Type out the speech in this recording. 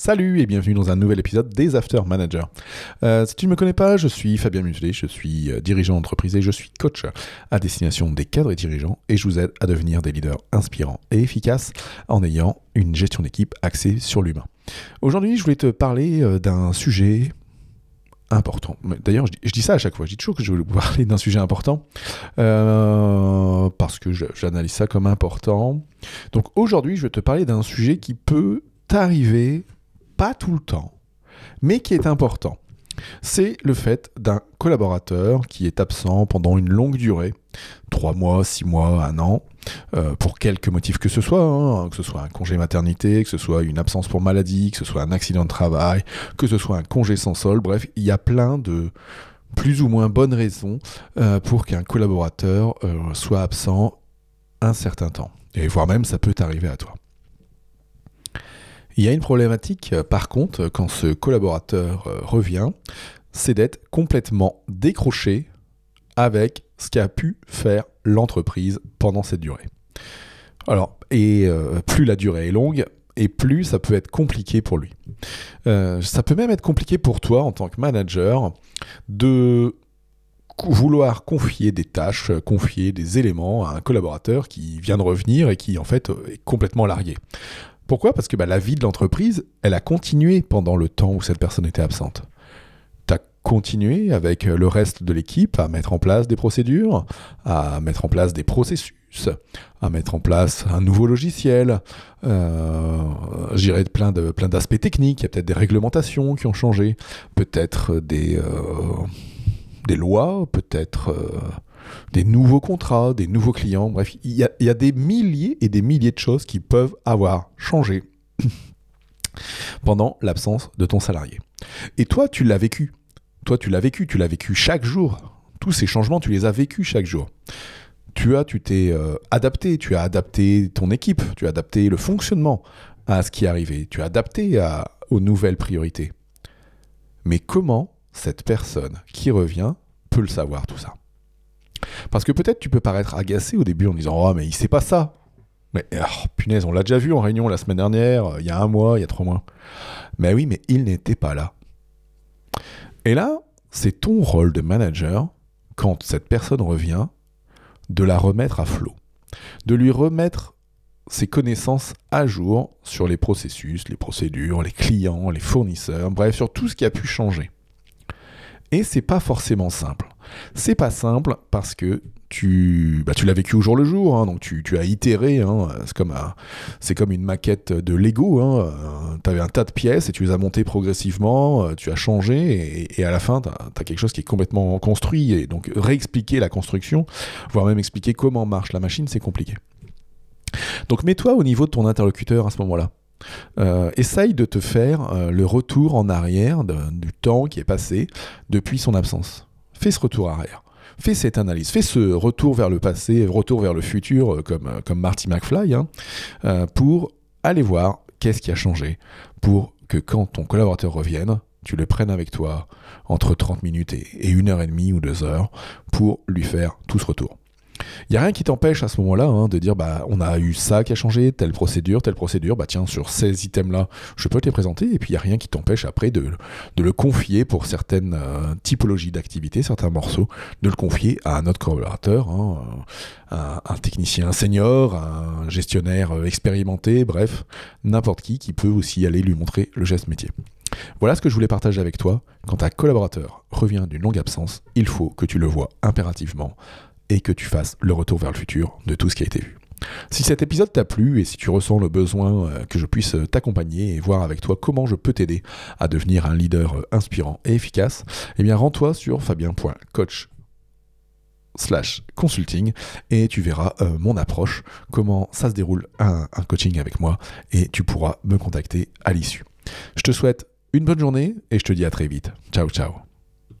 Salut et bienvenue dans un nouvel épisode des After Managers. Euh, si tu ne me connais pas, je suis Fabien Muselet, je suis euh, dirigeant d'entreprise et je suis coach à destination des cadres et dirigeants et je vous aide à devenir des leaders inspirants et efficaces en ayant une gestion d'équipe axée sur l'humain. Aujourd'hui, je voulais te parler euh, d'un sujet important. D'ailleurs, je, dis ça à chaque fois. Je dis toujours que je vais vous parler d'un sujet important parce que j'analyse ça comme important. Donc aujourd'hui, je vais te parler d'un sujet qui peut t'arriver pas tout le temps, mais qui est important. C'est le fait d'un collaborateur qui est absent pendant une longue durée, trois mois, six mois, un an, euh, pour quelque motif que ce soit, hein, que ce soit un congé maternité, que ce soit une absence pour maladie, que ce soit un accident de travail, que ce soit un congé sans sol, bref, il y a plein de plus ou moins bonnes raisons euh, pour qu'un collaborateur euh, soit absent un certain temps. Et voire même ça peut arriver à toi. Il y a une problématique, euh, par contre, quand ce collaborateur euh, revient, c'est d'être complètement décroché avec ce qu'a pu faire l'entreprise pendant cette durée. Alors, et euh, plus la durée est longue, et plus ça peut être compliqué pour lui. ça peut même être compliqué pour toi en tant que manager de vouloir confier des tâches, confier des éléments à un collaborateur qui vient de revenir et qui en fait est complètement largué. Pourquoi? Parce que bah, la vie de l'entreprise, elle a continué pendant le temps où cette personne était absente. Tu as continué avec le reste de l'équipe à mettre en place des procédures, à mettre en place des processus, à mettre en place un nouveau logiciel, euh, plein de plein d'aspects techniques, il y a peut-être des réglementations qui ont changé, peut-être des, euh, des lois, peut-être euh, des nouveaux contrats, des nouveaux clients, bref, il y, a, des milliers et des milliers de choses qui peuvent avoir changé pendant l'absence de ton salarié. Et toi, tu l'as vécu. Toi, tu l'as vécu, tu l'as vécu chaque jour. Tous ces changements, tu les as vécus chaque jour. Tu as, tu t'es euh, adapté, tu as adapté ton équipe, tu as adapté le fonctionnement à ce qui arrivé, tu as adapté aux nouvelles priorités. Mais comment cette personne qui revient peut le savoir tout ça? Parce que peut-être tu peux paraître agacé au début en disant Oh, mais il sait pas ça. Mais oh, punaise, on l'a déjà vu en réunion la semaine dernière, euh, il y a un mois, il y a trois mois. Mais oui, mais il n'était pas là. Et là, c'est ton rôle de manager, quand cette personne revient, de la remettre à flot. De lui remettre ses connaissances à jour sur les processus, les procédures, les clients, les fournisseurs, bref, sur tout ce qui a pu changer. Et c'est pas forcément simple. C'est pas simple parce que tu, bah, tu l'as vécu au jour le jour, hein, donc tu, as itéré. Hein, c'est comme, comme une maquette de Lego. Hein, tu avais un tas de pièces et tu les as montées progressivement, euh, tu as changé et, à la fin, tu as, quelque chose qui est complètement construit. Et donc réexpliquer la construction, voire même expliquer comment marche la machine, c'est compliqué. Donc mets-toi au niveau de ton interlocuteur à ce moment-là. Euh, essaye de te faire euh, le retour en arrière du temps qui est passé depuis son absence. Fais ce retour arrière. Fais cette analyse, fais ce retour vers le passé, retour vers le futur, euh, comme, comme Marty McFly, hein, pour aller voir qu'est-ce qui a changé, pour que quand ton collaborateur revienne, tu le prennes avec toi entre 30 minutes et, une heure et demie ou deux heures pour lui faire tout ce retour. Il n'y a rien qui t'empêche à ce moment-là hein, de dire bah on a eu ça qui a changé, telle procédure, telle procédure, bah tiens, sur ces items-là, je peux te les présenter, et puis il n'y a rien qui t'empêche après de, le confier pour certaines euh, typologies d'activités, certains morceaux, de le confier à un autre collaborateur, hein, un, un, technicien senior, un gestionnaire euh, expérimenté, bref, n'importe qui qui peut aussi aller lui montrer le geste métier. Voilà ce que je voulais partager avec toi. Quand un collaborateur revient d'une longue absence, il faut que tu le vois impérativement et que tu fasses le retour vers le futur de tout ce qui a été vu. Si cet épisode t'a plu et si tu ressens le besoin euh, que je puisse euh, t'accompagner et voir avec toi comment je peux t'aider à devenir un leader euh, inspirant et efficace, eh bien rends-toi sur fabien.coach slash consulting et tu verras mon approche, comment ça se déroule un, un coaching avec moi et tu pourras me contacter à l'issue. Je te souhaite une bonne journée et je te dis à très vite. Ciao ciao